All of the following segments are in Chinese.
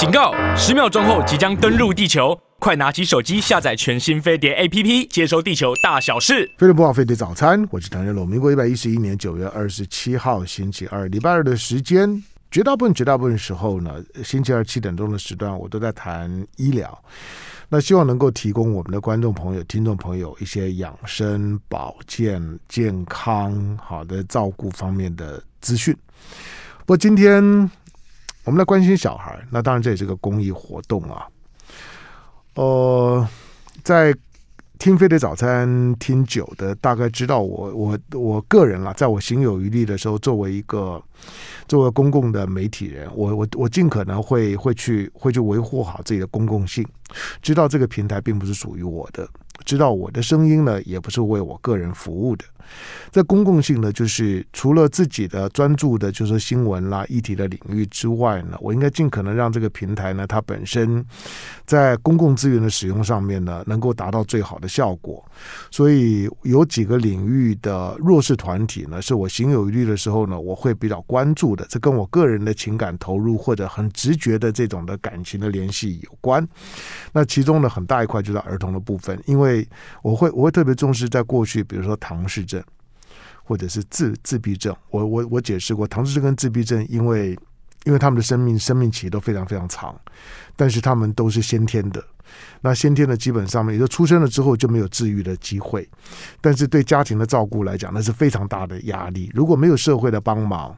警告！十秒钟后即将登陆地球，快拿起手机下载全新飞碟 APP，接收地球大小事。飞碟播报，飞碟早餐，我是唐人龙。民国一百一十一年九月二十七号星期二，礼拜二的时间，绝大部分绝大部分时候呢，星期二七点钟的时段，我都在谈医疗。那希望能够提供我们的观众朋友、听众朋友一些养生、保健、健康好的照顾方面的资讯。不过今天我们来关心小孩，那当然这也是个公益活动啊。呃，在听飞碟早餐听久的，大概知道我我我个人啦，在我行有余力的时候，作为一个。作为公共的媒体人，我我我尽可能会会去会去维护好自己的公共性，知道这个平台并不是属于我的，知道我的声音呢也不是为我个人服务的。在公共性呢，就是除了自己的专注的，就是新闻啦、议题的领域之外呢，我应该尽可能让这个平台呢，它本身在公共资源的使用上面呢，能够达到最好的效果。所以有几个领域的弱势团体呢，是我行有余力的时候呢，我会比较关注的。这跟我个人的情感投入或者很直觉的这种的感情的联系有关。那其中呢，很大一块就是儿童的部分，因为我会我会特别重视，在过去，比如说唐氏症。或者是自自闭症，我我我解释过，唐氏症跟自闭症，因为因为他们的生命生命期都非常非常长，但是他们都是先天的，那先天的基本上面，也就出生了之后就没有治愈的机会，但是对家庭的照顾来讲，那是非常大的压力。如果没有社会的帮忙，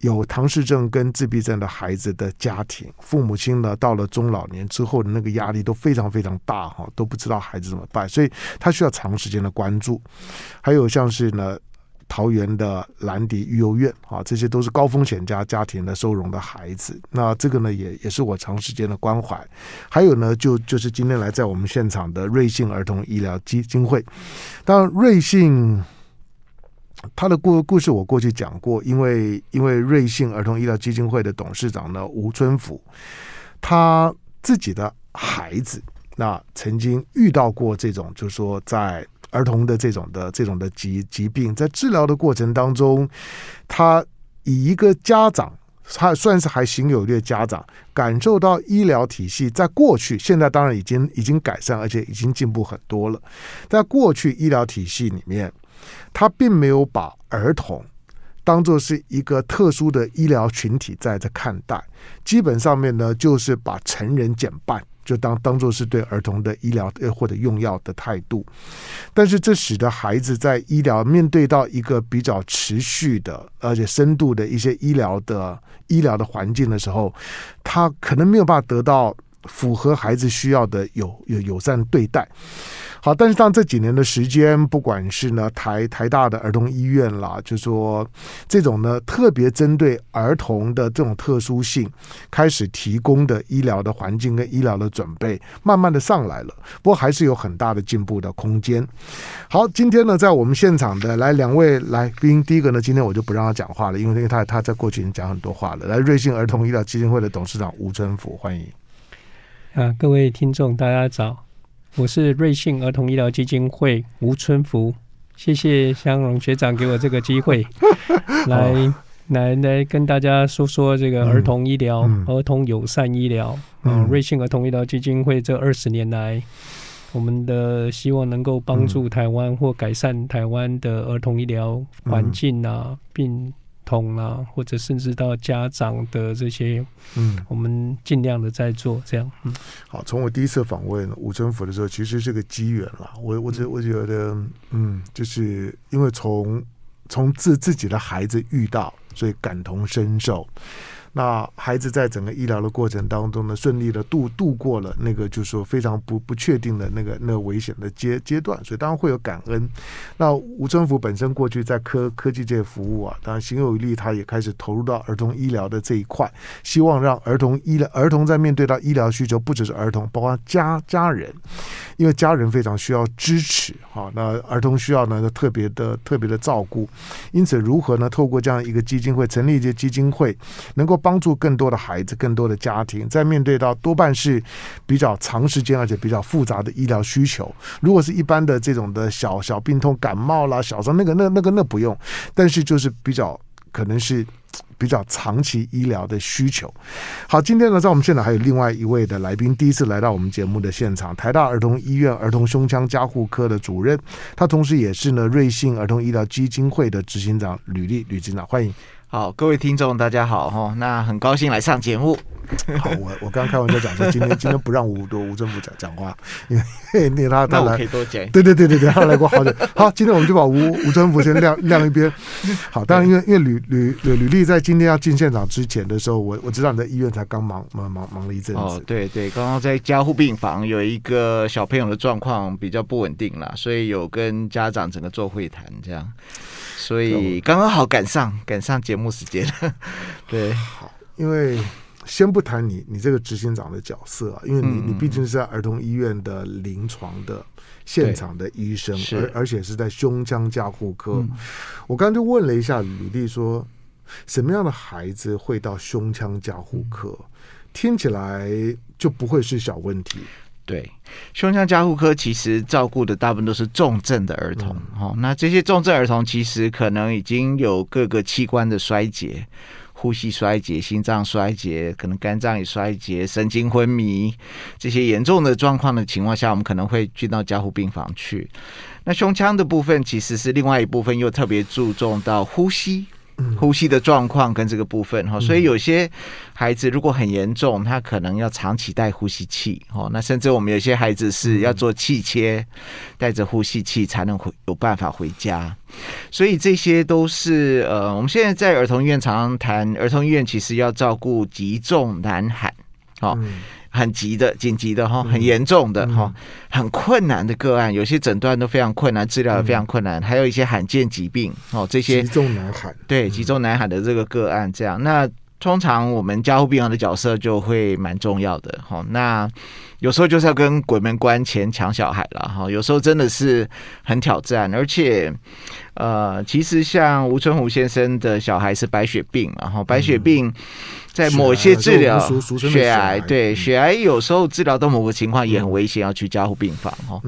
有唐氏症跟自闭症的孩子的家庭，父母亲呢，到了中老年之后的那个压力都非常非常大哈，都不知道孩子怎么办，所以他需要长时间的关注。还有像是呢，桃园的兰迪育幼院啊，这些都是高风险家家庭的收容的孩子。那这个呢，也也是我长时间的关怀。还有呢，就就是今天来在我们现场的瑞幸儿童医疗基金会，当然瑞幸。他的故故事我过去讲过，因为因为瑞幸儿童医疗基金会的董事长呢，吴春福，他自己的孩子那曾经遇到过这种，就是说在儿童的这种的这种的疾疾病，在治疗的过程当中，他以一个家长，他算是还行有余力的家长，感受到医疗体系在过去，现在当然已经已经改善，而且已经进步很多了，在过去医疗体系里面。他并没有把儿童当作是一个特殊的医疗群体在这看待，基本上面呢，就是把成人减半，就当当做是对儿童的医疗或者用药的态度。但是这使得孩子在医疗面对到一个比较持续的而且深度的一些医疗的医疗的环境的时候，他可能没有办法得到符合孩子需要的有有友善对待。好，但是当这几年的时间，不管是呢台台大的儿童医院啦，就说这种呢特别针对儿童的这种特殊性，开始提供的医疗的环境跟医疗的准备，慢慢的上来了。不过还是有很大的进步的空间。好，今天呢在我们现场的来两位来宾，第一个呢今天我就不让他讲话了，因为因为他他在过去已经讲很多话了。来，瑞幸儿童医疗基金会的董事长吴春福，欢迎。啊，各位听众，大家早。我是瑞幸儿童医疗基金会吴春福，谢谢香龙学长给我这个机会 来，来来来跟大家说说这个儿童医疗、嗯嗯、儿童友善医疗。嗯，瑞幸儿童医疗基金会这二十年来，我们的希望能够帮助台湾或改善台湾的儿童医疗环境啊，并。通啊，或者甚至到家长的这些，嗯，我们尽量的在做这样。嗯，好，从我第一次访问吴政府的时候，其实是个机缘啦。我我觉我觉得，嗯，就是因为从从自自己的孩子遇到，所以感同身受。那孩子在整个医疗的过程当中呢，顺利的度度过了那个就是说非常不不确定的那个那个危险的阶阶段，所以当然会有感恩。那吴春福本身过去在科科技界服务啊，当然行有余力，他也开始投入到儿童医疗的这一块，希望让儿童医疗儿童在面对到医疗需求，不只是儿童，包括家家人，因为家人非常需要支持哈。那儿童需要呢特别的特别的照顾，因此如何呢？透过这样一个基金会，成立一些基金会，能够。帮帮助更多的孩子，更多的家庭，在面对到多半是比较长时间而且比较复杂的医疗需求。如果是一般的这种的小小病痛、感冒啦、小伤，那个那那个那不用。但是就是比较可能是 比较长期医疗的需求。好，今天呢，在我们现场还有另外一位的来宾，第一次来到我们节目的现场，台大儿童医院儿童胸腔加护科的主任，他同时也是呢瑞幸儿童医疗基金会的执行长吕立吕执行长，欢迎。好，各位听众大家好哈，那很高兴来上节目。好，我我刚刚开玩笑讲说，今天今天不让吴吴政府讲讲话，因为因为他他来可以多讲。对对对对对，他来过好久。好，今天我们就把吴吴政府先晾晾一边。好，当然因为因为吕吕吕吕立在今天要进现场之前的时候，我我知道你在医院才刚忙忙忙忙了一阵子。哦，对对，刚刚在加护病房有一个小朋友的状况比较不稳定啦，所以有跟家长整个做会谈这样，所以刚刚好赶上赶上节目时间。对，好，因为。先不谈你你这个执行长的角色啊，因为你你毕竟是在儿童医院的临床的现场的医生，而而且是在胸腔加护科。嗯、我刚刚就问了一下吕丽说，什么样的孩子会到胸腔加护科？嗯、听起来就不会是小问题。对，胸腔加护科其实照顾的大部分都是重症的儿童。哦、嗯，那这些重症儿童其实可能已经有各个器官的衰竭。呼吸衰竭、心脏衰竭，可能肝脏也衰竭、神经昏迷，这些严重的状况的情况下，我们可能会去到加护病房去。那胸腔的部分其实是另外一部分，又特别注重到呼吸。呼吸的状况跟这个部分哈，所以有些孩子如果很严重，他可能要长期戴呼吸器哦。那甚至我们有些孩子是要做气切，带着呼吸器才能回有办法回家。所以这些都是呃，我们现在在儿童医院常常谈，儿童医院其实要照顾急重难罕，好。很急的、紧急的哈，很严重的哈，很困难的个案，有些诊断都非常困难，治疗也非常困难，还有一些罕见疾病哦，这些急重难喊，对，急重难喊的这个个案，这样，那通常我们加护病房的角色就会蛮重要的哈，那。有时候就是要跟鬼门关前抢小孩了哈，有时候真的是很挑战，而且呃，其实像吴春湖先生的小孩是白血病嘛哈，白血病在某些治疗血癌，对血癌有时候治疗到某个情况也很危险，要去加护病房哈，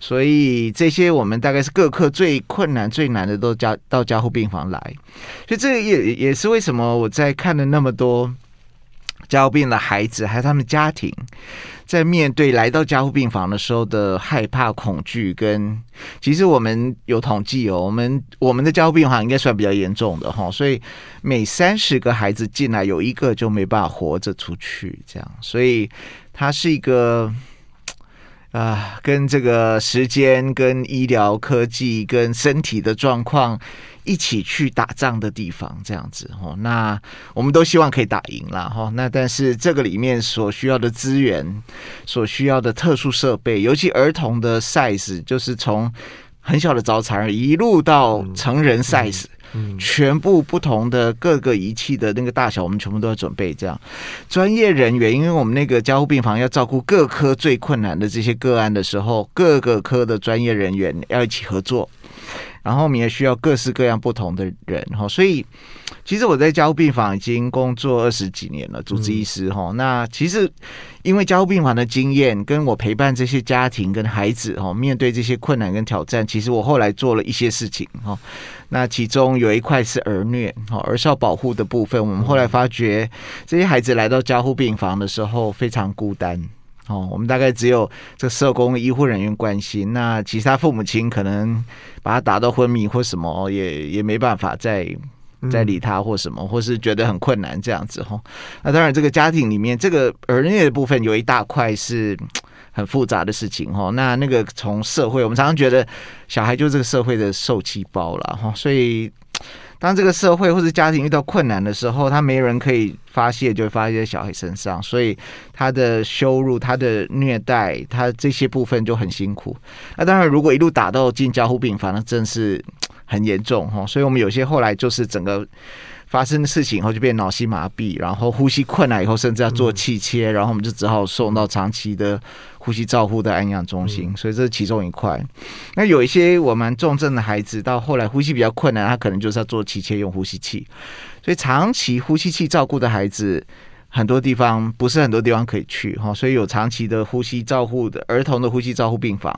所以这些我们大概是各科最困难最难的都加到加护病房来，所以这也也是为什么我在看了那么多加护病的孩子还有他们家庭。在面对来到加护病房的时候的害怕、恐惧，跟其实我们有统计哦，我们我们的加护病房应该算比较严重的哈，所以每三十个孩子进来有一个就没办法活着出去，这样，所以它是一个啊，跟这个时间、跟医疗科技、跟身体的状况。一起去打仗的地方，这样子哦。那我们都希望可以打赢了哈。那但是这个里面所需要的资源、所需要的特殊设备，尤其儿童的 size，就是从很小的早产儿一路到成人 size，全部不同的各个仪器的那个大小，我们全部都要准备。这样专业人员，因为我们那个加护病房要照顾各科最困难的这些个案的时候，各个科的专业人员要一起合作。然后我们也需要各式各样不同的人哈，所以其实我在加护病房已经工作二十几年了，主治医师哈。那其实因为加护病房的经验，跟我陪伴这些家庭跟孩子哈，面对这些困难跟挑战，其实我后来做了一些事情哈。那其中有一块是儿虐哈，儿少保护的部分，我们后来发觉这些孩子来到加护病房的时候非常孤单。哦，我们大概只有这社工、医护人员关心，那其他父母亲可能把他打到昏迷或什么，也也没办法再再理他或什么，或是觉得很困难这样子哈。那当然，这个家庭里面这个儿虐的部分有一大块是很复杂的事情哈。那那个从社会，我们常常觉得小孩就是这个社会的受气包了哈，所以。当这个社会或者家庭遇到困难的时候，他没人可以发泄，就会发泄在小孩身上，所以他的羞辱、他的虐待、他这些部分就很辛苦。那当然，如果一路打到进交互病房，那真是很严重哈。所以我们有些后来就是整个。发生的事情以后就变脑性麻痹，然后呼吸困难以后甚至要做气切，然后我们就只好送到长期的呼吸照护的安养中心。所以这是其中一块。那有一些我们重症的孩子到后来呼吸比较困难，他可能就是要做气切用呼吸器。所以长期呼吸器照顾的孩子很多地方不是很多地方可以去哈，所以有长期的呼吸照护的儿童的呼吸照护病房，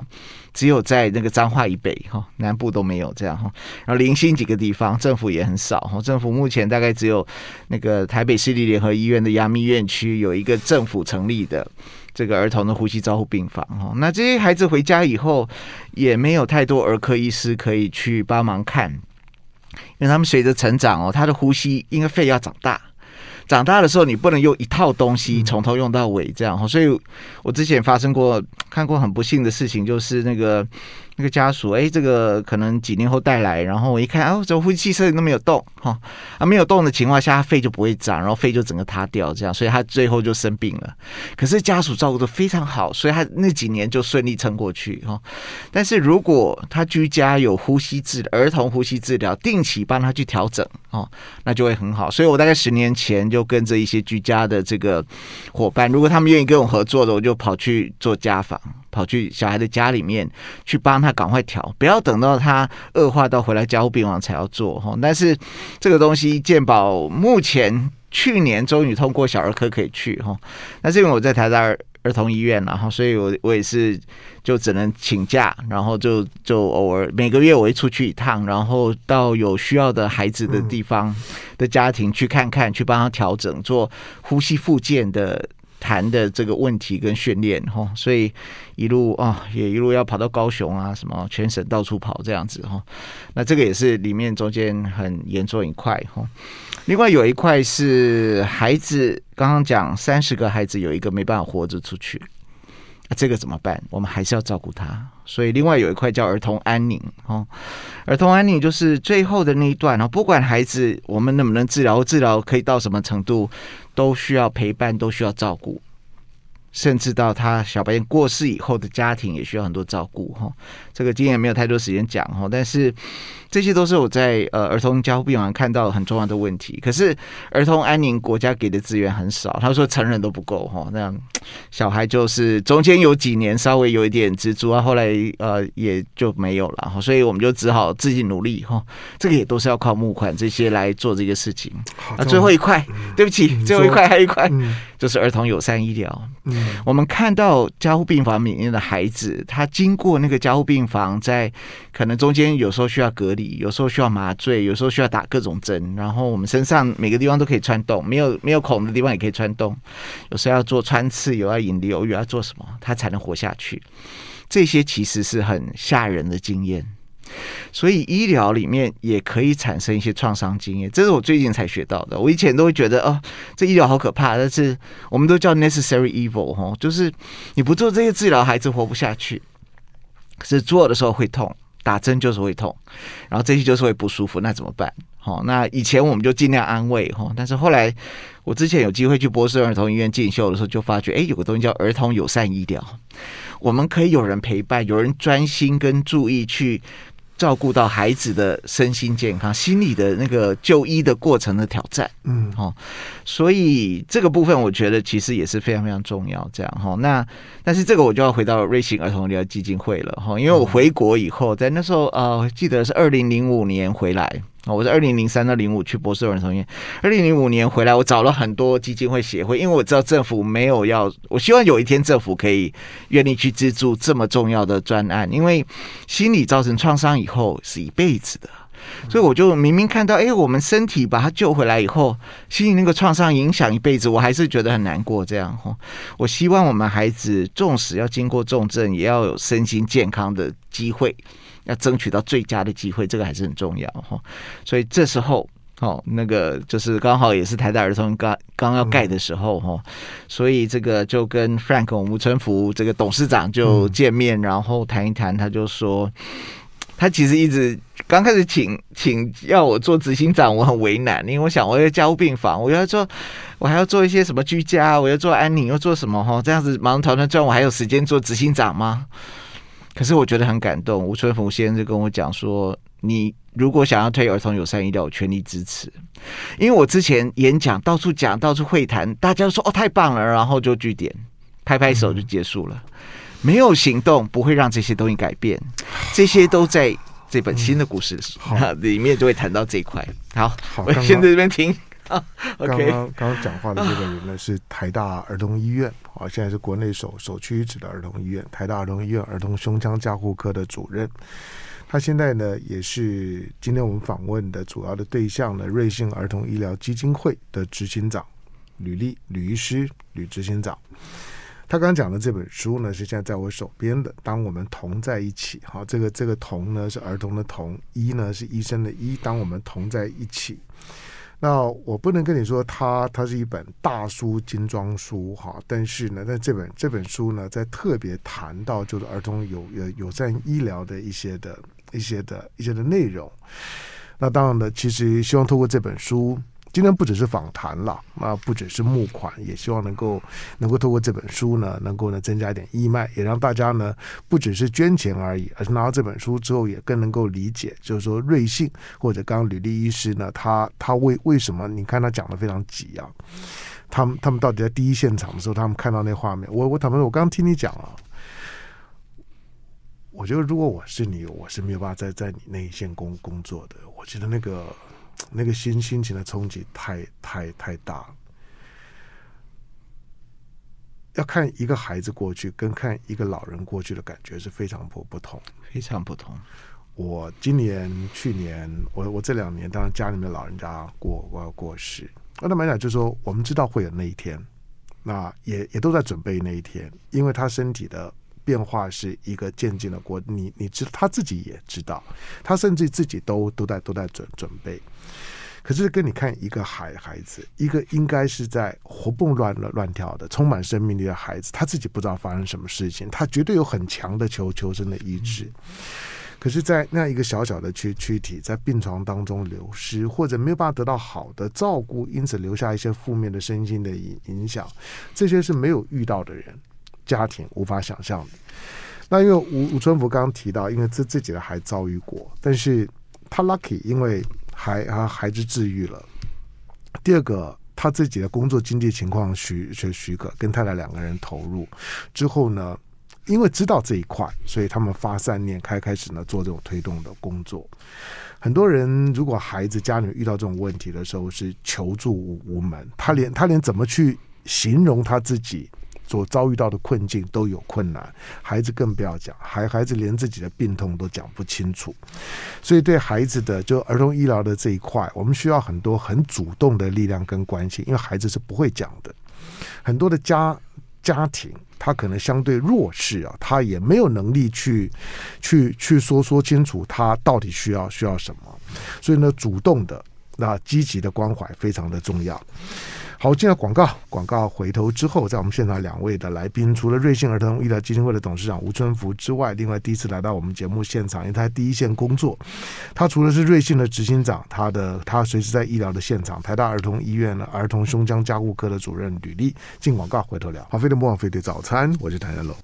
只有在那个彰化以北哈，南部都没有这样哈。然后零星几个地方政府也很少哈，政府目前大概只有那个台北市立联合医院的阳明院区有一个政府成立的这个儿童的呼吸照护病房哈。那这些孩子回家以后也没有太多儿科医师可以去帮忙看，因为他们随着成长哦，他的呼吸因为肺要长大。长大的时候，你不能用一套东西从头用到尾，这样。所以，我之前发生过看过很不幸的事情，就是那个。那个家属，哎，这个可能几年后带来，然后我一看，哦，怎么呼吸器都没有动，哈，啊，没有动的情况下，肺就不会长，然后肺就整个塌掉，这样，所以他最后就生病了。可是家属照顾得非常好，所以他那几年就顺利撑过去，哈。但是如果他居家有呼吸治疗，儿童呼吸治疗，定期帮他去调整，哦，那就会很好。所以我大概十年前就跟着一些居家的这个伙伴，如果他们愿意跟我合作的，我就跑去做家访。跑去小孩的家里面去帮他赶快调，不要等到他恶化到回来加护病房才要做哈。但是这个东西健保目前去年终于通过小儿科可以去哈，那是因为我在台大儿童医院，然后所以我我也是就只能请假，然后就就偶尔每个月我会出去一趟，然后到有需要的孩子的地方的家庭去看看，去帮他调整做呼吸复健的。谈的这个问题跟训练哈，所以一路啊也一路要跑到高雄啊，什么全省到处跑这样子哈。那这个也是里面中间很严重一块哈。另外有一块是孩子，刚刚讲三十个孩子有一个没办法活着出去，这个怎么办？我们还是要照顾他。所以另外有一块叫儿童安宁哦。儿童安宁就是最后的那一段哦，不管孩子我们能不能治疗，治疗可以到什么程度。都需要陪伴，都需要照顾，甚至到他小白脸过世以后的家庭也需要很多照顾哈。这个今天没有太多时间讲哈，但是。这些都是我在呃儿童交护病房看到很重要的问题。可是儿童安宁国家给的资源很少，他说成人都不够哈，那样小孩就是中间有几年稍微有一点资助啊，后来呃也就没有了哈，所以我们就只好自己努力哈。这个也都是要靠募款这些来做这个事情。啊，最后一块，对不起，最后一块还有一块，就是儿童友善医疗。嗯，我们看到加护病房里面的孩子，他经过那个加护病房，在可能中间有时候需要隔离。有时候需要麻醉，有时候需要打各种针，然后我们身上每个地方都可以穿洞，没有没有孔的地方也可以穿洞。有时候要做穿刺，有要引流，有要做什么，他才能活下去。这些其实是很吓人的经验，所以医疗里面也可以产生一些创伤经验。这是我最近才学到的。我以前都会觉得哦，这医疗好可怕，但是我们都叫 necessary evil 哈，就是你不做这些治疗，孩子活不下去。可是做的时候会痛。打针就是会痛，然后这些就是会不舒服，那怎么办？好，那以前我们就尽量安慰哈，但是后来我之前有机会去波士顿儿童医院进修的时候，就发觉，哎，有个东西叫儿童友善医疗，我们可以有人陪伴，有人专心跟注意去。照顾到孩子的身心健康、心理的那个就医的过程的挑战，嗯，哦，所以这个部分我觉得其实也是非常非常重要。这样哈，那但是这个我就要回到瑞幸儿童医疗基金会了哈，因为我回国以后，在那时候呃，记得是二零零五年回来。我是二零零三到零五去波士顿儿童医院，二零零五年回来，我找了很多基金会协会，因为我知道政府没有要，我希望有一天政府可以愿意去资助这么重要的专案，因为心理造成创伤以后是一辈子的，所以我就明明看到，哎，我们身体把他救回来以后，心理那个创伤影响一辈子，我还是觉得很难过。这样哈，我希望我们孩子纵使要经过重症，也要有身心健康的机会。要争取到最佳的机会，这个还是很重要哈。所以这时候，哦，那个就是刚好也是台大儿童刚刚要盖的时候哈。所以这个就跟 Frank 吴春福这个董事长就见面，然后谈一谈。他就说，他其实一直刚开始请请要我做执行长，我很为难，因为我想我要加护病房，我要做，我还要做一些什么居家，我要做安宁，要做什么哈？这样子忙团团转，我还有时间做执行长吗？可是我觉得很感动，吴春福先生就跟我讲说：“你如果想要推儿童友善医疗，我全力支持。因为我之前演讲到处讲，到处会谈，大家都说哦太棒了，然后就据点，拍拍手就结束了，没有行动不会让这些东西改变。这些都在这本新的故事 里面就会谈到这一块。好，我先在这边听。” 刚刚刚刚讲话的这个人呢，是台大儿童医院啊，现在是国内首首屈一指的儿童医院，台大儿童医院儿童胸腔加护科的主任。他现在呢，也是今天我们访问的主要的对象呢，瑞幸儿童医疗基金会的执行长吕丽吕医师吕执行长。他刚刚讲的这本书呢，是现在在我手边的。当我们同在一起，好，这个这个同呢是儿童的同，医呢是医生的医。当我们同在一起，那我不能跟你说它它是一本大书精装书，哈，但是呢，在这本这本书呢，在特别谈到就是儿童友友友善医疗的一些的一些的一些的内容。那当然呢，其实希望透过这本书。今天不只是访谈了，那不只是募款，也希望能够能够透过这本书呢，能够呢增加一点义卖，也让大家呢不只是捐钱而已，而是拿到这本书之后，也更能够理解，就是说瑞幸或者刚刚吕立医师呢，他他为为什么？你看他讲的非常急啊，他们他们到底在第一现场的时候，他们看到那画面，我我坦白说，我刚刚听你讲啊，我觉得如果我是你，我是没有办法在在你那一线工工作的，我觉得那个。那个心心情的冲击太太太大了。要看一个孩子过去，跟看一个老人过去的感觉是非常不不同，非常不同。我今年、去年，我我这两年，当然家里面的老人家过我要过世，那坦白讲，就是说我们知道会有那一天，那也也都在准备那一天，因为他身体的。变化是一个渐进的过程，你你知他自己也知道，他甚至自己都都在都在准准备。可是跟你看一个孩孩子，一个应该是在活蹦乱乱跳的、充满生命力的孩子，他自己不知道发生什么事情，他绝对有很强的求求生的意志。可是，在那样一个小小的躯躯体在病床当中流失，或者没有办法得到好的照顾，因此留下一些负面的身心的影影响，这些是没有遇到的人。家庭无法想象的。那因为吴吴春福刚刚提到，因为自自己的孩遭遇过，但是他 lucky，因为孩啊孩子治愈了。第二个，他自己的工作经济情况许许许可，跟太太两个人投入之后呢，因为知道这一块，所以他们发善念，开开始呢做这种推动的工作。很多人如果孩子家里遇到这种问题的时候，是求助无门，他连他连怎么去形容他自己。所遭遇到的困境都有困难，孩子更不要讲，孩孩子连自己的病痛都讲不清楚，所以对孩子的就儿童医疗的这一块，我们需要很多很主动的力量跟关心，因为孩子是不会讲的，很多的家家庭他可能相对弱势啊，他也没有能力去去去说说清楚他到底需要需要什么，所以呢，主动的那积极的关怀非常的重要。好，进了广告，广告回头之后，在我们现场两位的来宾，除了瑞幸儿童医疗基金会的董事长吴春福之外，另外第一次来到我们节目现场，因为他第一线工作，他除了是瑞幸的执行长，他的他随时在医疗的现场，台大儿童医院的儿童胸腔加护科的主任吕立。进广告回头聊。好，飞碟魔王飞碟早餐，我是谭家龙。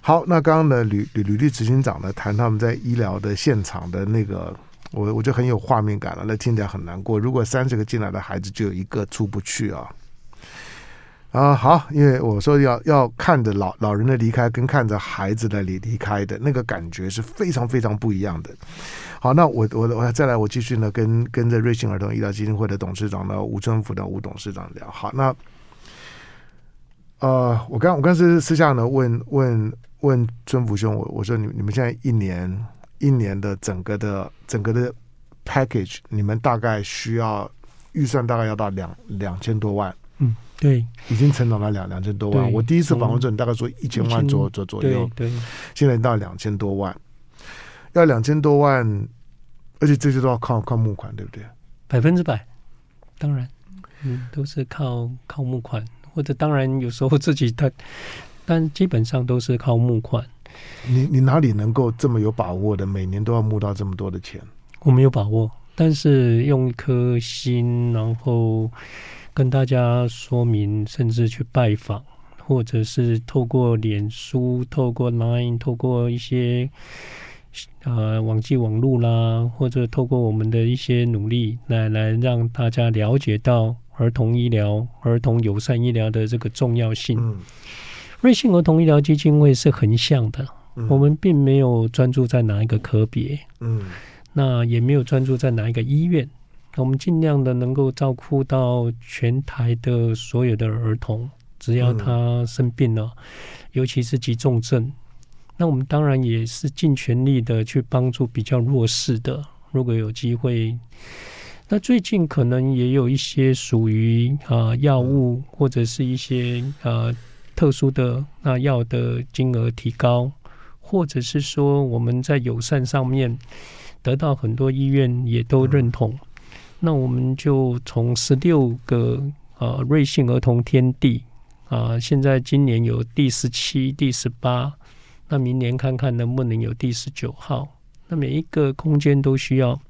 好，那刚刚呢，吕吕吕立执行长呢谈他们在医疗的现场的那个。我我就很有画面感了，那听起来很难过。如果三十个进来的孩子就有一个出不去啊啊好，因为我说要要看着老老人的离开，跟看着孩子的离离开的那个感觉是非常非常不一样的。好，那我我我再来，我继续呢跟跟着瑞幸儿童医疗基金会的董事长呢吴春福的吴董事长聊。好，那呃，我刚我刚是私下呢问问问春福兄，我我说你你们现在一年。一年的整个的整个的 package，你们大概需要预算大概要到两两千多万。嗯，对，已经成长到两两千多万。我第一次访问时，你大概说一千万左左左右。对，对现在到两千多万，要两千多万，而且这些都要靠靠募款，对不对？百分之百，当然，嗯，都是靠靠募款，或者当然有时候自己他，但基本上都是靠募款。你你哪里能够这么有把握的，每年都要募到这么多的钱？我没有把握，但是用一颗心，然后跟大家说明，甚至去拜访，或者是透过脸书、透过 Line、透过一些呃网际网路啦，或者透过我们的一些努力，来来让大家了解到儿童医疗、儿童友善医疗的这个重要性。嗯瑞幸儿童医疗基金会是横向的，嗯、我们并没有专注在哪一个科别，嗯，那也没有专注在哪一个医院，我们尽量的能够照顾到全台的所有的儿童，只要他生病了，嗯、尤其是急重症，那我们当然也是尽全力的去帮助比较弱势的。如果有机会，那最近可能也有一些属于啊药物或者是一些呃、啊、特殊的那药的金额提高，或者是说我们在友善上面得到很多医院也都认同。嗯那我们就从十六个呃瑞幸儿童天地啊、呃，现在今年有第十七、第十八，那明年看看能不能有第十九号。那每一个空间都需要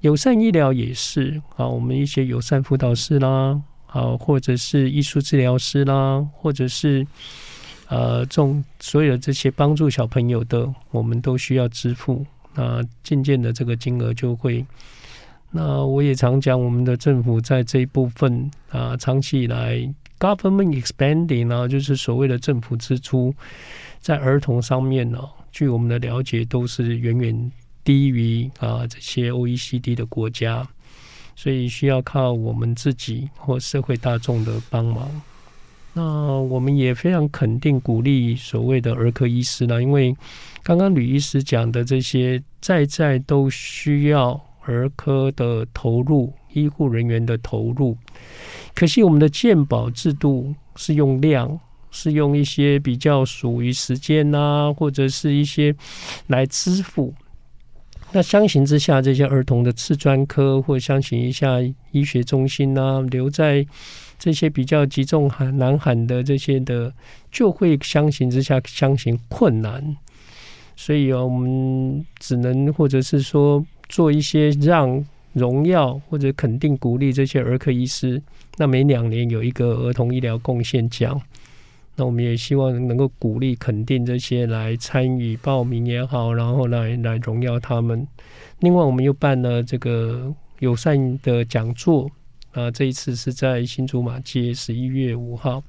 友善医疗，也是啊，我们一些友善辅导师啦，啊，或者是艺术治疗师啦，或者是呃，这种所有的这些帮助小朋友的，我们都需要支付。那渐渐的，这个金额就会。那我也常讲，我们的政府在这一部分啊，长期以来 government expanding 呢，就是所谓的政府支出在儿童上面呢，据我们的了解，都是远远低于啊这些 OECD 的国家，所以需要靠我们自己或社会大众的帮忙。那我们也非常肯定鼓励所谓的儿科医师呢，因为刚刚吕医师讲的这些，在在都需要。儿科的投入，医护人员的投入，可惜我们的健保制度是用量，是用一些比较属于时间啊，或者是一些来支付。那相形之下，这些儿童的次专科，或相形一下医学中心啊，留在这些比较集中喊难喊的这些的，就会相形之下相形困难。所以啊，我们只能或者是说。做一些让荣耀或者肯定鼓励这些儿科医师，那每两年有一个儿童医疗贡献奖，那我们也希望能够鼓励肯定这些来参与报名也好，然后来来荣耀他们。另外，我们又办了这个友善的讲座啊，这一次是在新竹马街十一月五号，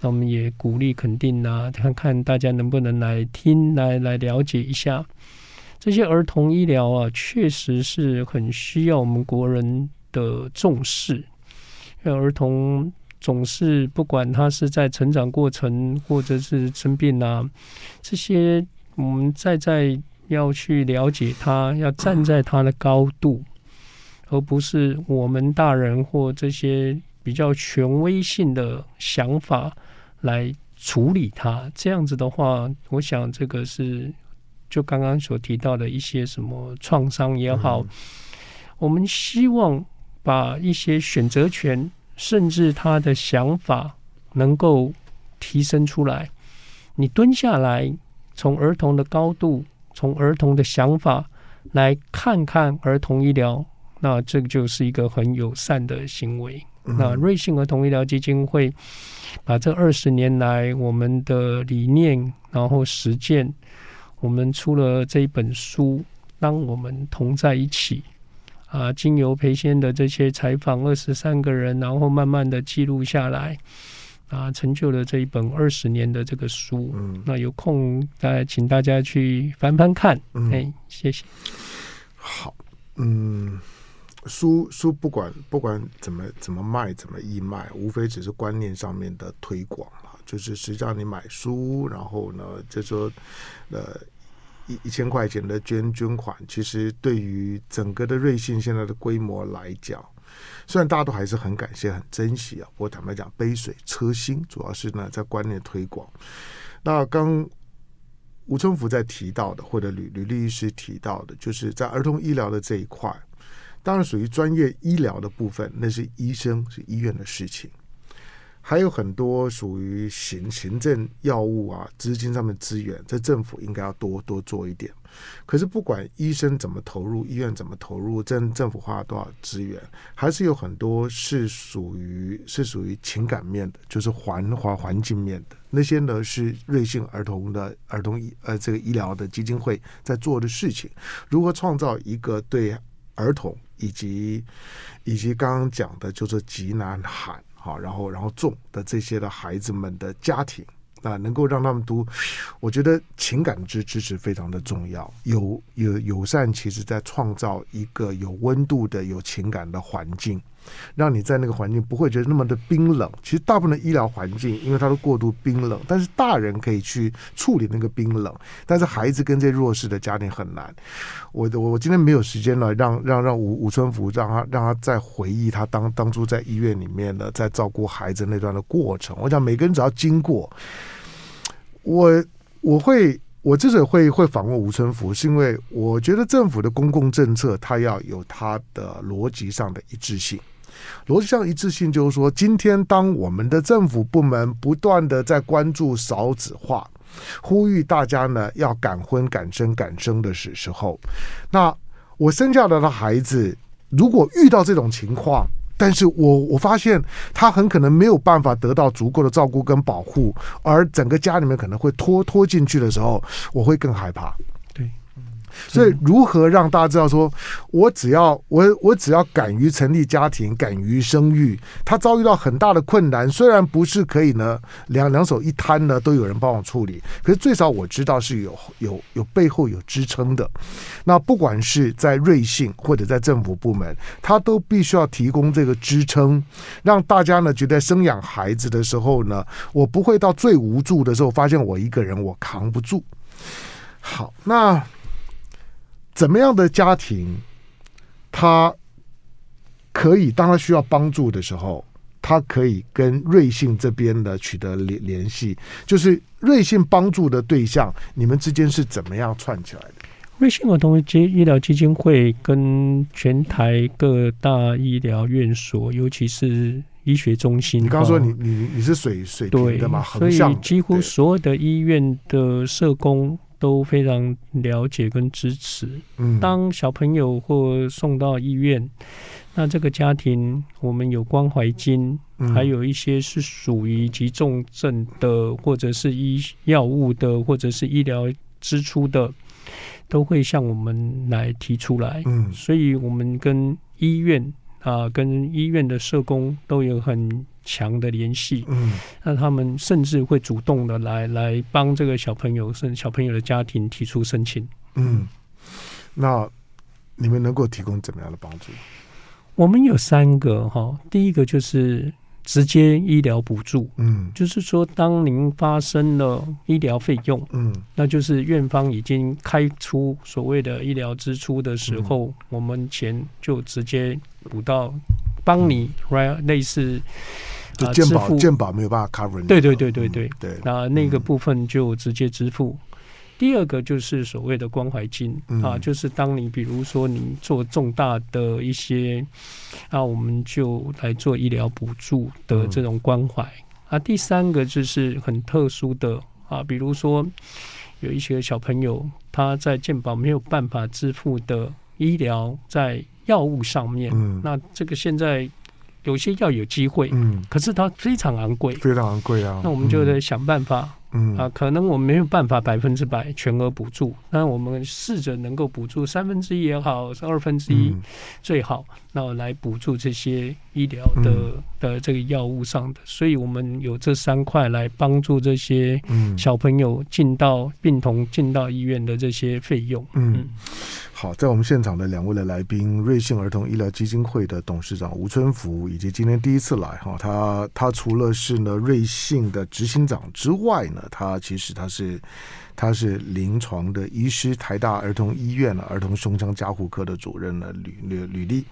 那我们也鼓励肯定啊，看看大家能不能来听，来来了解一下。这些儿童医疗啊，确实是很需要我们国人的重视。因为儿童总是不管他是在成长过程，或者是生病啊，这些我们再在要去了解他，要站在他的高度，而不是我们大人或这些比较权威性的想法来处理它。这样子的话，我想这个是。就刚刚所提到的一些什么创伤也好，我们希望把一些选择权，甚至他的想法能够提升出来。你蹲下来，从儿童的高度，从儿童的想法来看看儿童医疗，那这个就是一个很友善的行为。那瑞幸儿童医疗基金会把这二十年来我们的理念，然后实践。我们出了这一本书，当我们同在一起啊，经由裴先的这些采访，二十三个人，然后慢慢的记录下来啊，成就了这一本二十年的这个书。嗯，那有空大家请大家去翻翻看。嗯，哎，谢谢。好，嗯，书书不管不管怎么怎么卖，怎么义卖，无非只是观念上面的推广。就是实际上你买书，然后呢，就说呃一一千块钱的捐捐款，其实对于整个的瑞幸现在的规模来讲，虽然大家都还是很感谢、很珍惜啊，不过坦白讲，杯水车薪，主要是呢在观念推广。那刚吴春福在提到的，或者吕吕律师提到的，就是在儿童医疗的这一块，当然属于专业医疗的部分，那是医生是医院的事情。还有很多属于行行政药物啊，资金上面资源，这政府应该要多多做一点。可是不管医生怎么投入，医院怎么投入，政政府花了多少资源，还是有很多是属于是属于情感面的，就是环环环境面的那些呢，是瑞幸儿童的儿童医呃这个医疗的基金会在做的事情。如何创造一个对儿童以及以及刚刚讲的，就是极难喊。哈，然后然后重的这些的孩子们的家庭，啊，能够让他们读，我觉得情感之支持非常的重要。友友友善，其实在创造一个有温度的、有情感的环境，让你在那个环境不会觉得那么的冰冷。其实大部分的医疗环境，因为它都过度冰冷，但是大人可以去处理那个冰冷，但是孩子跟这些弱势的家庭很难。我我我今天没有时间了，让让让吴吴春福让他让他再回忆他当当初在医院里面呢，在照顾孩子那段的过程。我想每个人只要经过。我我会我之所以会会访问吴春福，是因为我觉得政府的公共政策它要有它的逻辑上的一致性。逻辑上一致性就是说，今天当我们的政府部门不断的在关注少子化，呼吁大家呢要敢婚敢生敢生的时时候，那我生下来的孩子如果遇到这种情况。但是我我发现他很可能没有办法得到足够的照顾跟保护，而整个家里面可能会拖拖进去的时候，我会更害怕。所以，如何让大家知道说，我只要我我只要敢于成立家庭，敢于生育，他遭遇到很大的困难，虽然不是可以呢两两手一摊呢都有人帮我处理，可是最少我知道是有有有背后有支撑的。那不管是在瑞信或者在政府部门，他都必须要提供这个支撑，让大家呢觉得生养孩子的时候呢，我不会到最无助的时候，发现我一个人我扛不住。好，那。怎么样的家庭，他可以当他需要帮助的时候，他可以跟瑞信这边的取得联联系。就是瑞信帮助的对象，你们之间是怎么样串起来的？瑞信儿童基医疗基金会跟全台各大医疗院所，尤其是医学中心。你刚刚说你你你是水水平的嘛？所以几乎所有的医院的社工。都非常了解跟支持。嗯，当小朋友或送到医院，那这个家庭我们有关怀金，还有一些是属于急重症的，或者是医药物的，或者是医疗支出的，都会向我们来提出来。嗯，所以我们跟医院啊，跟医院的社工都有很强的联系，嗯，那他们甚至会主动的来来帮这个小朋友，甚至小朋友的家庭提出申请，嗯，那你们能够提供怎么样的帮助？我们有三个哈，第一个就是直接医疗补助，嗯，就是说当您发生了医疗费用，嗯，那就是院方已经开出所谓的医疗支出的时候，嗯，我们钱就直接补到。帮你，right，类似啊，健保健保没有办法 cover 你。对对对对对、嗯、对，那那个部分就直接支付。嗯、第二个就是所谓的关怀金、嗯、啊，就是当你比如说你做重大的一些，啊，我们就来做医疗补助的这种关怀。嗯、啊，第三个就是很特殊的啊，比如说有一些小朋友他在健保没有办法支付的医疗在。药物上面，嗯，那这个现在有些药有机会，嗯，可是它非常昂贵，非常昂贵啊。那我们就得想办法。嗯。啊，可能我们没有办法百分之百全额补助，那我们试着能够补助三分之一也好，是二分之一最好，嗯、那来补助这些医疗的、嗯、的这个药物上的，所以我们有这三块来帮助这些小朋友进到病童进到医院的这些费用。嗯，嗯好，在我们现场的两位的来宾，瑞幸儿童医疗基金会的董事长吴春福，以及今天第一次来哈，他他除了是呢瑞幸的执行长之外呢。他其实他是他是临床的医师，台大儿童医院的儿童胸腔加护科的主任的履履履历。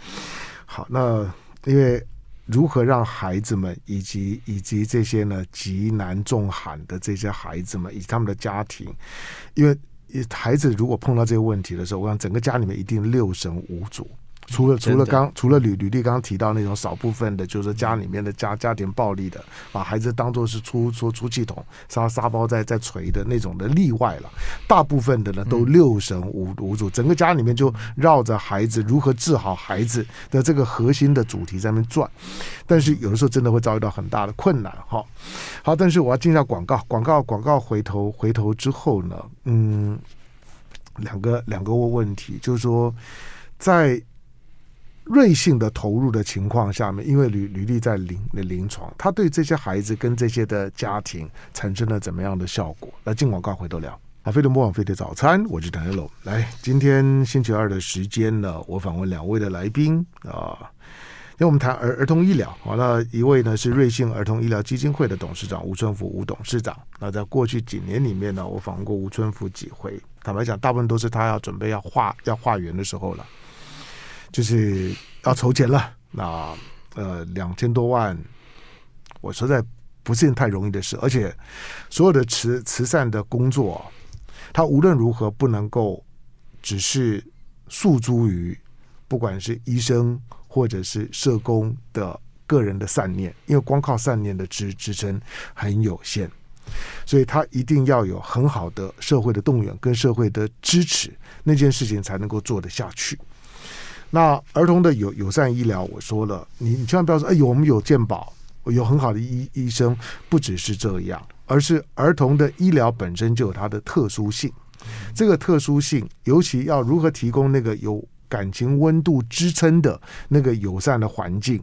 好，那因为如何让孩子们以及以及这些呢急难重喊的这些孩子们以及他们的家庭，因为孩子如果碰到这个问题的时候，我想整个家里面一定六神无主。除了除了刚除了吕吕丽刚刚提到那种少部分的，就是家里面的家家庭暴力的，把孩子当做是出出出气筒，沙沙包在在锤的那种的例外了。大部分的呢都六神无无主，整个家里面就绕着孩子如何治好孩子的这个核心的主题在那边转。但是有的时候真的会遭遇到很大的困难哈。好，但是我要进一下广告，广告广告回头回头之后呢，嗯，两个两个问题，就是说在。瑞幸的投入的情况下面，因为吕吕立在临的临床，他对这些孩子跟这些的家庭产生了怎么样的效果？来进广告，回头聊。好，飞碟魔网飞碟早餐，我是谭一龙。来，今天星期二的时间呢，我访问两位的来宾啊。因为我们谈儿儿童医疗，完了，一位呢是瑞幸儿童医疗基金会的董事长吴春福吴董事长。那在过去几年里面呢，我访问过吴春福几回，坦白讲，大部分都是他要准备要化要化缘的时候了，就是要筹钱了。那呃两千多万，我实在不是太容易的事，而且所有的慈慈善的工作，他无论如何不能够只是诉诸于不管是医生。或者是社工的个人的善念，因为光靠善念的支支撑很有限，所以他一定要有很好的社会的动员跟社会的支持，那件事情才能够做得下去。那儿童的友友善医疗，我说了，你你千万不要说，哎呦，我们有健保，有很好的医医生，不只是这样，而是儿童的医疗本身就有它的特殊性，这个特殊性，尤其要如何提供那个有。感情温度支撑的那个友善的环境，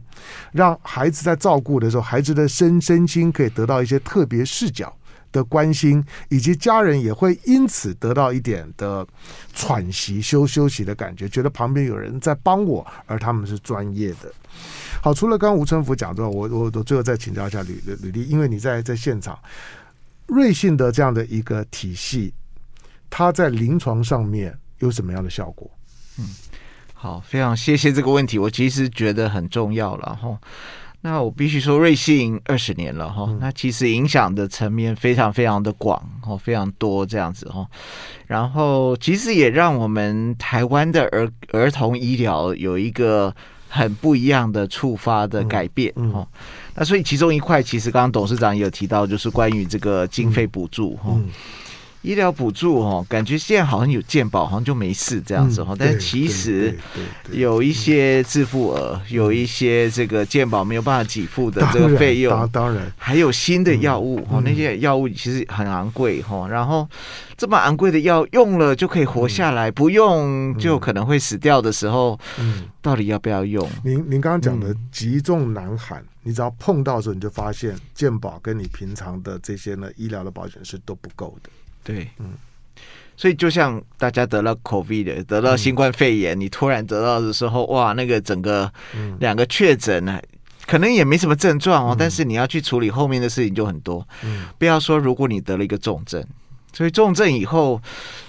让孩子在照顾的时候，孩子的身身心可以得到一些特别视角的关心，以及家人也会因此得到一点的喘息、休休息的感觉，觉得旁边有人在帮我，而他们是专业的。好，除了刚吴春福讲之后，我我我最后再请教一下吕吕吕立，因为你在在现场，瑞幸的这样的一个体系，它在临床上面有什么样的效果？嗯。好，非常谢谢这个问题，我其实觉得很重要了哈。那我必须说，瑞幸二十年了哈，那其实影响的层面非常非常的广哦，非常多这样子哈。然后其实也让我们台湾的儿儿童医疗有一个很不一样的触发的改变哈。那所以其中一块，其实刚刚董事长也有提到，就是关于这个经费补助哈。医疗补助哦，感觉现在好像有健保，好像就没事这样子哈。但是其实有一些自付额，有一些这个健保没有办法给付的这个费用，当然还有新的药物哈，那些药物其实很昂贵哈。然后这么昂贵的药用了就可以活下来，不用就可能会死掉的时候，到底要不要用？您您刚刚讲的极重难罕，你只要碰到的时候，你就发现健保跟你平常的这些呢医疗的保险是都不够的。对，嗯，所以就像大家得了 COVID，得到新冠肺炎，嗯、你突然得到的时候，哇，那个整个两个确诊呢，嗯、可能也没什么症状哦，嗯、但是你要去处理后面的事情就很多。嗯，不要说如果你得了一个重症，所以重症以后。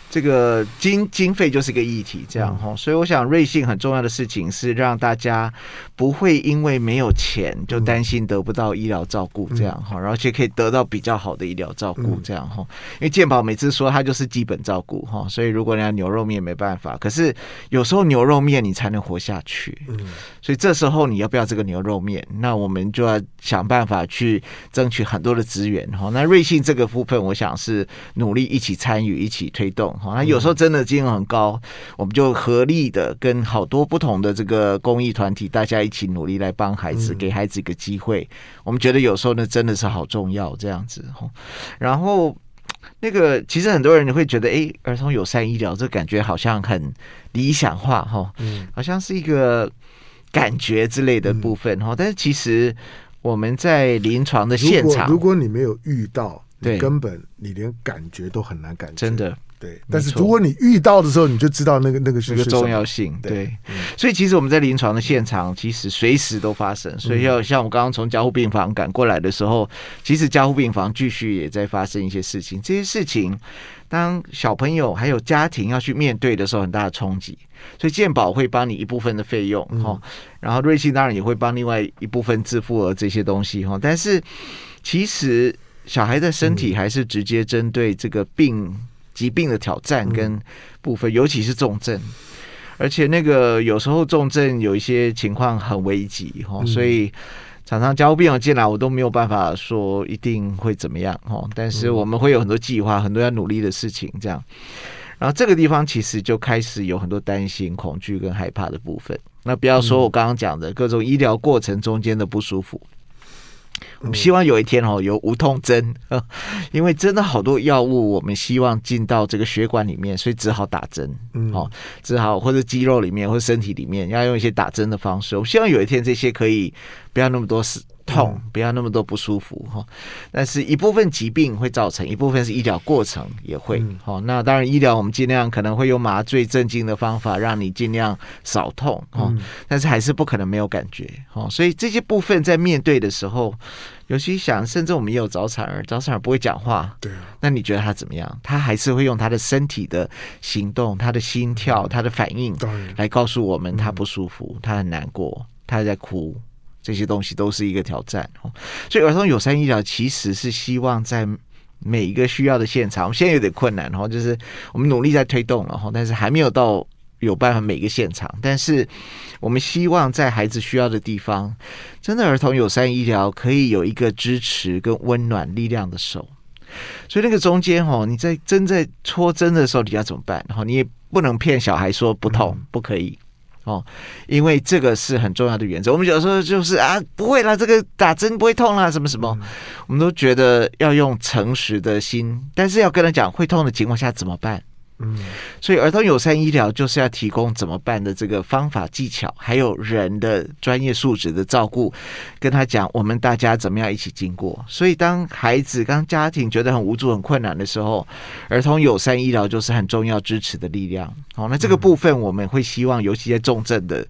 这个经经费就是一个议题，这样哈，所以我想瑞幸很重要的事情是让大家不会因为没有钱就担心得不到医疗照顾，这样哈，而且可以得到比较好的医疗照顾，这样哈。因为健保每次说它就是基本照顾哈，所以如果人家牛肉面没办法，可是有时候牛肉面你才能活下去，所以这时候你要不要这个牛肉面？那我们就要想办法去争取很多的资源哈。那瑞幸这个部分，我想是努力一起参与，一起推动。那有时候真的金额很高，我们就合力的跟好多不同的这个公益团体，大家一起努力来帮孩子，给孩子一个机会。我们觉得有时候呢，真的是好重要这样子。然后那个其实很多人会觉得，哎，儿童友善医疗这感觉好像很理想化哈，好像是一个感觉之类的部分哈。但是其实我们在临床的现场，如果你没有遇到，对，根本你连感觉都很难感觉，真的。对，但是如果你遇到的时候，你就知道那个那个是一个重要性。对，所以其实我们在临床的现场，其实随时都发生。所以要像我刚刚从加护病房赶过来的时候，其实加护病房继续也在发生一些事情。这些事情，当小朋友还有家庭要去面对的时候，很大的冲击。所以健保会帮你一部分的费用哈，然后瑞幸当然也会帮另外一部分支付额这些东西哈。但是其实小孩的身体还是直接针对这个病。疾病的挑战跟部分，尤其是重症，而且那个有时候重症有一些情况很危急哈，所以常常加护病友进来，我都没有办法说一定会怎么样哈。但是我们会有很多计划，很多要努力的事情这样。然后这个地方其实就开始有很多担心、恐惧跟害怕的部分。那不要说我刚刚讲的各种医疗过程中间的不舒服。希望有一天哦，有无痛针，因为真的好多药物，我们希望进到这个血管里面，所以只好打针，哦，只好或者肌肉里面或者身体里面要用一些打针的方式。我希望有一天这些可以不要那么多事。痛，不要那么多不舒服哈，但是一部分疾病会造成，一部分是医疗过程也会好。那当然，医疗我们尽量可能会用麻醉镇静的方法，让你尽量少痛哈，但是还是不可能没有感觉哈。所以这些部分在面对的时候，尤其想，甚至我们也有早产儿，早产儿不会讲话，对，那你觉得他怎么样？他还是会用他的身体的行动、他的心跳、他的反应来告诉我们他不舒服，他很难过，他在哭。这些东西都是一个挑战，所以儿童友善医疗其实是希望在每一个需要的现场，我们现在有点困难然后，就是我们努力在推动然后，但是还没有到有办法每个现场，但是我们希望在孩子需要的地方，真的儿童友善医疗可以有一个支持跟温暖力量的手，所以那个中间哦，你在针在戳针的时候你要怎么办？然后你也不能骗小孩说不痛，不可以。哦，因为这个是很重要的原则。我们有时候就是啊，不会啦，这个打针不会痛啦，什么什么，我们都觉得要用诚实的心，但是要跟他讲会痛的情况下怎么办？嗯，所以儿童友善医疗就是要提供怎么办的这个方法技巧，还有人的专业素质的照顾，跟他讲我们大家怎么样一起经过。所以当孩子、当家庭觉得很无助、很困难的时候，儿童友善医疗就是很重要支持的力量。好，那这个部分我们会希望，尤其在重症的。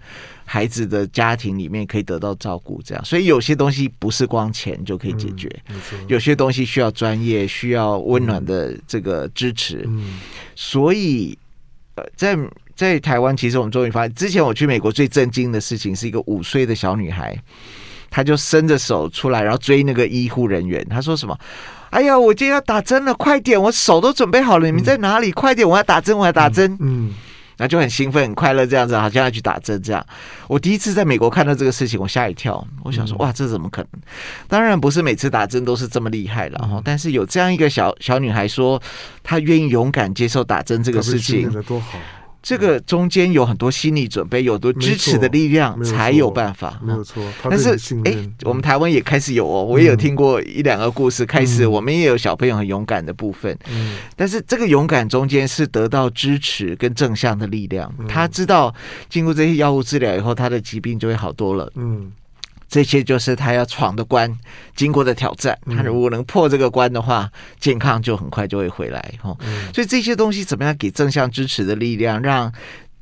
孩子的家庭里面可以得到照顾，这样，所以有些东西不是光钱就可以解决，嗯、有些东西需要专业，需要温暖的这个支持。嗯、所以，呃，在在台湾，其实我们终于发现，之前我去美国最震惊的事情是一个五岁的小女孩，她就伸着手出来，然后追那个医护人员，她说什么？哎呀，我今天要打针了，快点，我手都准备好了，你们在哪里？嗯、快点，我要打针，我要打针。嗯。嗯那就很兴奋、很快乐，这样子好像要去打针这样。我第一次在美国看到这个事情，我吓一跳。我想说，哇，这怎么可能？当然不是每次打针都是这么厉害了哈。但是有这样一个小小女孩说，她愿意勇敢接受打针这个事情，多好。这个中间有很多心理准备，有多支持的力量，才有办法。没有错，但是哎，我们台湾也开始有哦，我也有听过一两个故事。开始我们也有小朋友很勇敢的部分，嗯但是这个勇敢中间是得到支持跟正向的力量。他知道经过这些药物治疗以后，他的疾病就会好多了。嗯。这些就是他要闯的关，经过的挑战。他如果能破这个关的话，健康就很快就会回来。哦，所以这些东西怎么样给正向支持的力量，让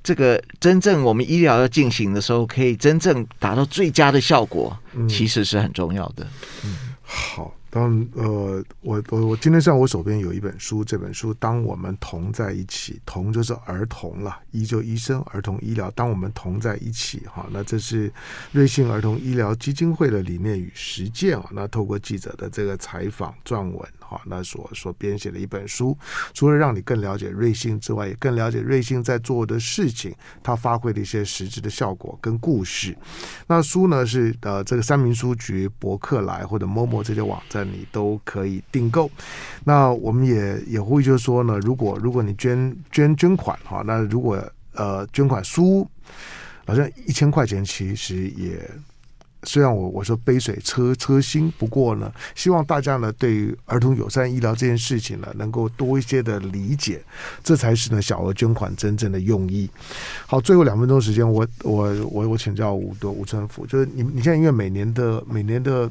这个真正我们医疗要进行的时候，可以真正达到最佳的效果，其实是很重要的。嗯，好。当呃，我我我今天上我手边有一本书，这本书《当我们同在一起》，同就是儿童了，医就医生，儿童医疗。当我们同在一起，哈，那这是瑞幸儿童医疗基金会的理念与实践啊。那透过记者的这个采访撰文。好，那所所编写的一本书，除了让你更了解瑞幸之外，也更了解瑞幸在做的事情，它发挥的一些实质的效果跟故事。那书呢是呃，这个三民书局、博客来或者 Momo 这些网站你都可以订购。那我们也也会就是说呢，如果如果你捐捐捐款哈，那如果呃捐款书好像一千块钱，其实也。虽然我我说杯水车车薪，不过呢，希望大家呢对于儿童友善医疗这件事情呢，能够多一些的理解，这才是呢小额捐款真正的用意。好，最后两分钟时间，我我我我请教吴德吴春福，就是你你现在因为每年的每年的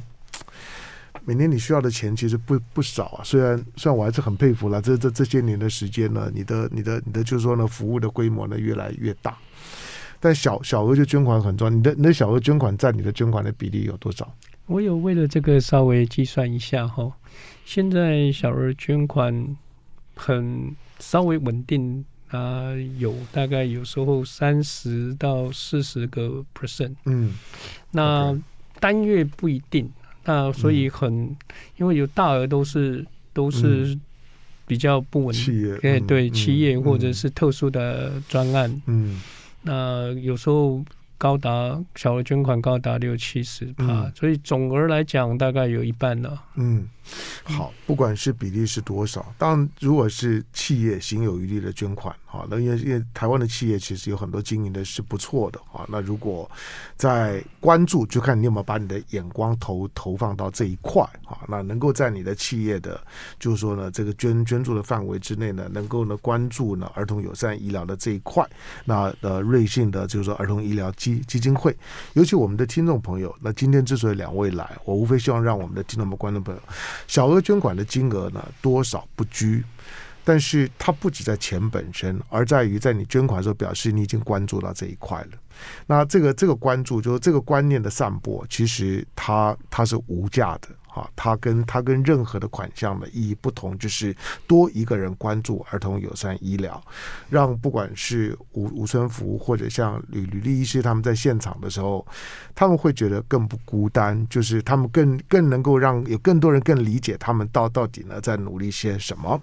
每年你需要的钱其实不不少啊，虽然虽然我还是很佩服了，这这这些年的时间呢，你的你的你的就是说呢，服务的规模呢越来越大。但小小额就捐款很重要，你的你的小额捐款占你的捐款的比例有多少？我有为了这个稍微计算一下哈，现在小额捐款很稍微稳定啊，有大概有时候三十到四十个 percent，嗯，那单月不一定，那所以很、嗯、因为有大额都是都是比较不稳定，企业对对企业或者是特殊的专案，嗯。嗯那有时候高达小额捐款高达六七十趴，所以总额来讲大概有一半了。嗯，好，不管是比例是多少，当然如果是企业行有余力的捐款，哈，那因为因为台湾的企业其实有很多经营的是不错的，啊，那如果在关注，就看你有没有把你的眼光投投放到这一块，啊，那能够在你的企业的，就是说呢，这个捐捐助的范围之内呢，能够呢关注呢儿童友善医疗的这一块，那呃瑞信的，就是说儿童医疗基基金会，尤其我们的听众朋友，那今天之所以两位来，我无非希望让我们的听众们、观众朋友，小额捐款的金额呢多少不拘，但是它不只在钱本身，而在于在你捐款的时候表示你已经关注到这一块了。那这个这个关注，就是这个观念的散播，其实它它是无价的。啊，它跟它跟任何的款项的意义不同，就是多一个人关注儿童友善医疗，让不管是吴吴春福或者像吕吕丽医师他们在现场的时候，他们会觉得更不孤单，就是他们更更能够让有更多人更理解他们到到底呢在努力些什么。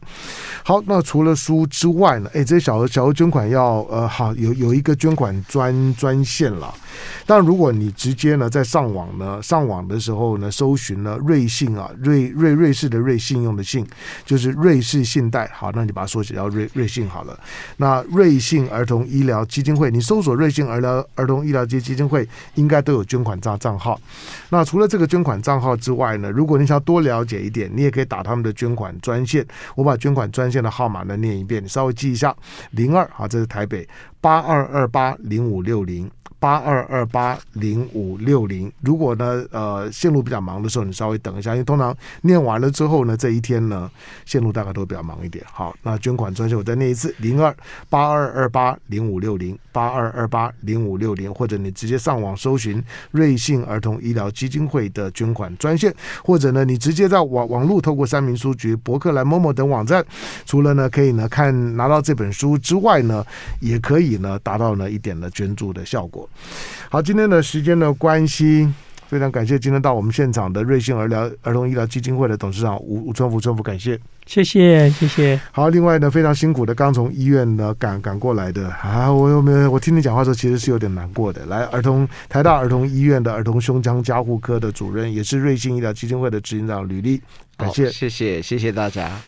好，那除了书之外呢，哎，这些小额小额捐款要呃好有有一个捐款专专线了。但如果你直接呢在上网呢上网的时候呢搜寻呢瑞。瑞信啊，瑞瑞瑞士的瑞信用的信就是瑞士信贷。好，那你把它缩写叫瑞瑞信好了。那瑞信儿童医疗基金会，你搜索瑞信儿疗儿童医疗基基金会，应该都有捐款账账号。那除了这个捐款账号之外呢，如果你想多了解一点，你也可以打他们的捐款专线。我把捐款专线的号码呢念一遍，你稍微记一下：零二，好，这是台北八二二八零五六零。八二二八零五六零，如果呢，呃，线路比较忙的时候，你稍微等一下，因为通常念完了之后呢，这一天呢，线路大概都比较忙一点。好，那捐款专线我再念一次：零二八二二八零五六零，八二二八零五六零，或者你直接上网搜寻瑞信儿童医疗基金会的捐款专线，或者呢，你直接在网网络透过三民书局、博客来、某某等网站，除了呢可以呢看拿到这本书之外呢，也可以呢达到呢一点的捐助的效果。好，今天的时间的关系，非常感谢今天到我们现场的瑞幸儿疗儿童医疗基金会的董事长吴吴春福春福，感谢，谢谢谢谢。好，另外呢，非常辛苦的，刚从医院呢赶赶过来的啊，我有没有？我听你讲话的时候，其实是有点难过的。来，儿童台大儿童医院的儿童胸腔加护科的主任，也是瑞幸医疗基金会的执行长吕丽，感谢，谢谢谢谢大家。